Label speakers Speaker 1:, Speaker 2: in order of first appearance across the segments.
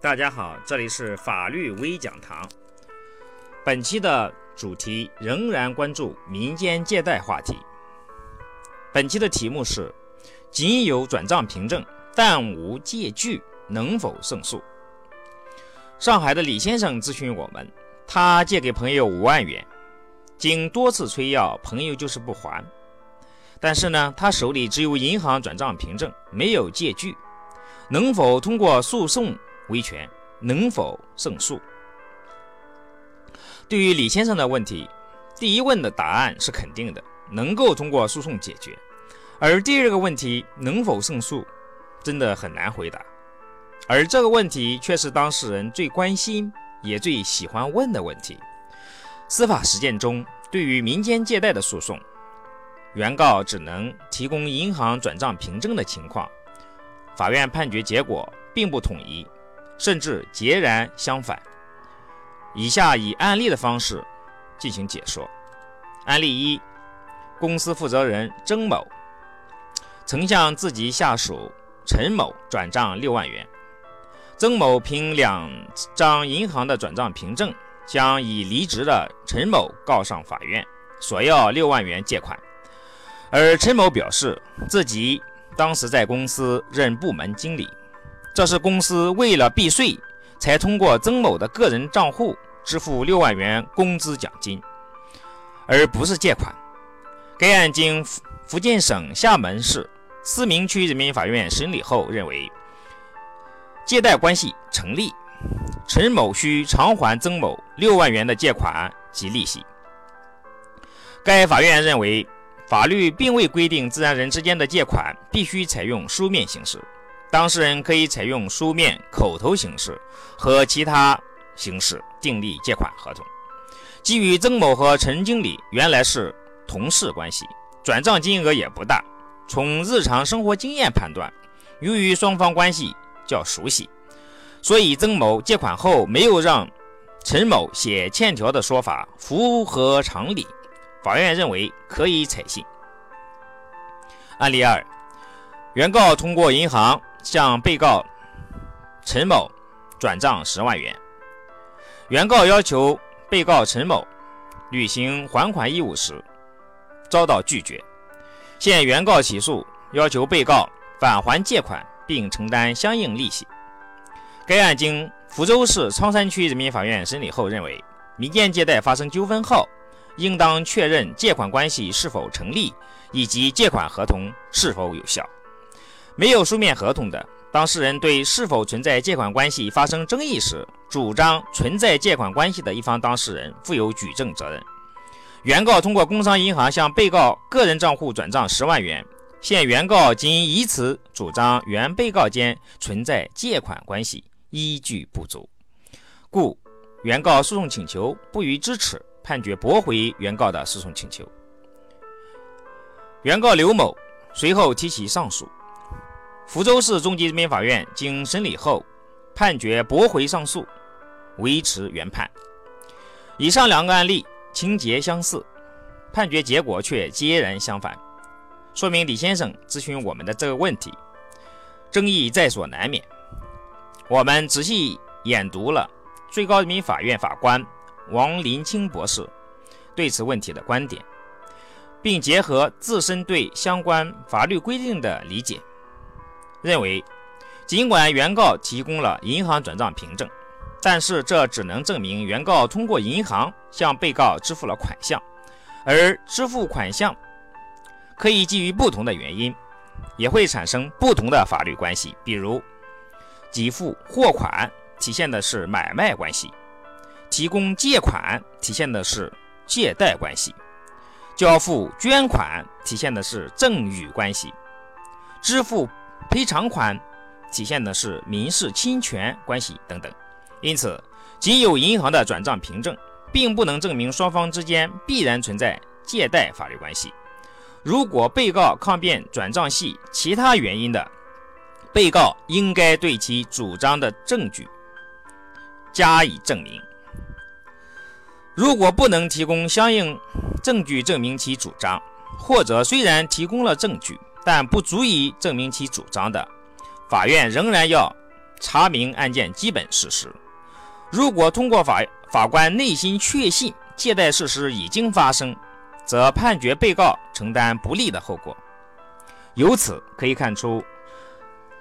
Speaker 1: 大家好，这里是法律微讲堂。本期的主题仍然关注民间借贷话题。本期的题目是：仅有转账凭证，但无借据，能否胜诉？上海的李先生咨询我们，他借给朋友五万元，经多次催要，朋友就是不还。但是呢，他手里只有银行转账凭证，没有借据，能否通过诉讼？维权能否胜诉？对于李先生的问题，第一问的答案是肯定的，能够通过诉讼解决；而第二个问题能否胜诉，真的很难回答。而这个问题却是当事人最关心也最喜欢问的问题。司法实践中，对于民间借贷的诉讼，原告只能提供银行转账凭证的情况，法院判决结果并不统一。甚至截然相反。以下以案例的方式进行解说。案例一：公司负责人曾某曾向自己下属陈某转账六万元。曾某凭两张银行的转账凭证，将已离职的陈某告上法院，索要六万元借款。而陈某表示，自己当时在公司任部门经理。这是公司为了避税，才通过曾某的个人账户支付六万元工资奖金，而不是借款。该案经福建省厦门市思明区人民法院审理后认为，借贷关系成立，陈某需偿还曾某六万元的借款及利息。该法院认为，法律并未规定自然人之间的借款必须采用书面形式。当事人可以采用书面、口头形式和其他形式订立借款合同。基于曾某和陈经理原来是同事关系，转账金额也不大。从日常生活经验判断，由于双方关系较熟悉，所以曾某借款后没有让陈某写欠条的说法符合常理。法院认为可以采信。案例二，原告通过银行。向被告陈某转账十万元，原告要求被告陈某履行还款义务时遭到拒绝，现原告起诉，要求被告返还借款并承担相应利息。该案经福州市仓山区人民法院审理后认为，民间借贷发生纠纷后，应当确认借款关系是否成立以及借款合同是否有效。没有书面合同的当事人对是否存在借款关系发生争议时，主张存在借款关系的一方当事人负有举证责任。原告通过工商银行向被告个人账户转账十万元，现原告仅以此主张原被告间存在借款关系，依据不足，故原告诉讼请求不予支持，判决驳回原告的诉讼请求。原告刘某随后提起上诉。福州市中级人民法院经审理后，判决驳回上诉，维持原判。以上两个案例情节相似，判决结果却截然相反，说明李先生咨询我们的这个问题争议在所难免。我们仔细研读了最高人民法院法官王林清博士对此问题的观点，并结合自身对相关法律规定的理解。认为，尽管原告提供了银行转账凭证，但是这只能证明原告通过银行向被告支付了款项，而支付款项可以基于不同的原因，也会产生不同的法律关系。比如，给付货款体现的是买卖关系，提供借款体现的是借贷关系，交付捐款体现的是赠与关系，支付。赔偿款体现的是民事侵权关系等等，因此，仅有银行的转账凭证，并不能证明双方之间必然存在借贷法律关系。如果被告抗辩转账系其他原因的，被告应该对其主张的证据加以证明。如果不能提供相应证据证明其主张，或者虽然提供了证据，但不足以证明其主张的，法院仍然要查明案件基本事实。如果通过法法官内心确信借贷事实已经发生，则判决被告承担不利的后果。由此可以看出，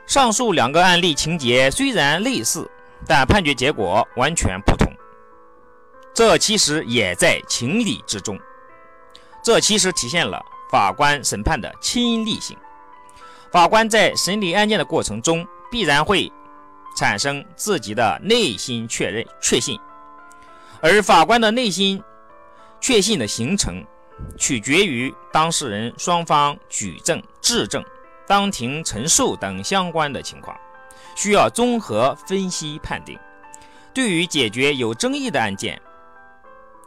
Speaker 1: 上述两个案例情节虽然类似，但判决结果完全不同。这其实也在情理之中。这其实体现了法官审判的亲历性。法官在审理案件的过程中，必然会。产生自己的内心确认确信，而法官的内心确信的形成，取决于当事人双方举证、质证、当庭陈述等相关的情况，需要综合分析判定。对于解决有争议的案件，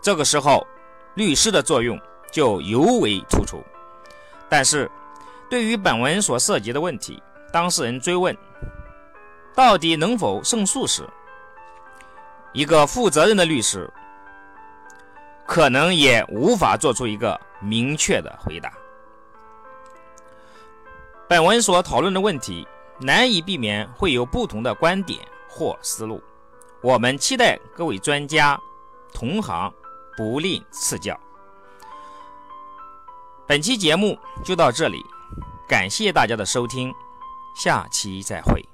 Speaker 1: 这个时候律师的作用就尤为突出。但是，对于本文所涉及的问题，当事人追问。到底能否胜诉时，一个负责任的律师可能也无法做出一个明确的回答。本文所讨论的问题难以避免会有不同的观点或思路，我们期待各位专家同行不吝赐教。本期节目就到这里，感谢大家的收听，下期再会。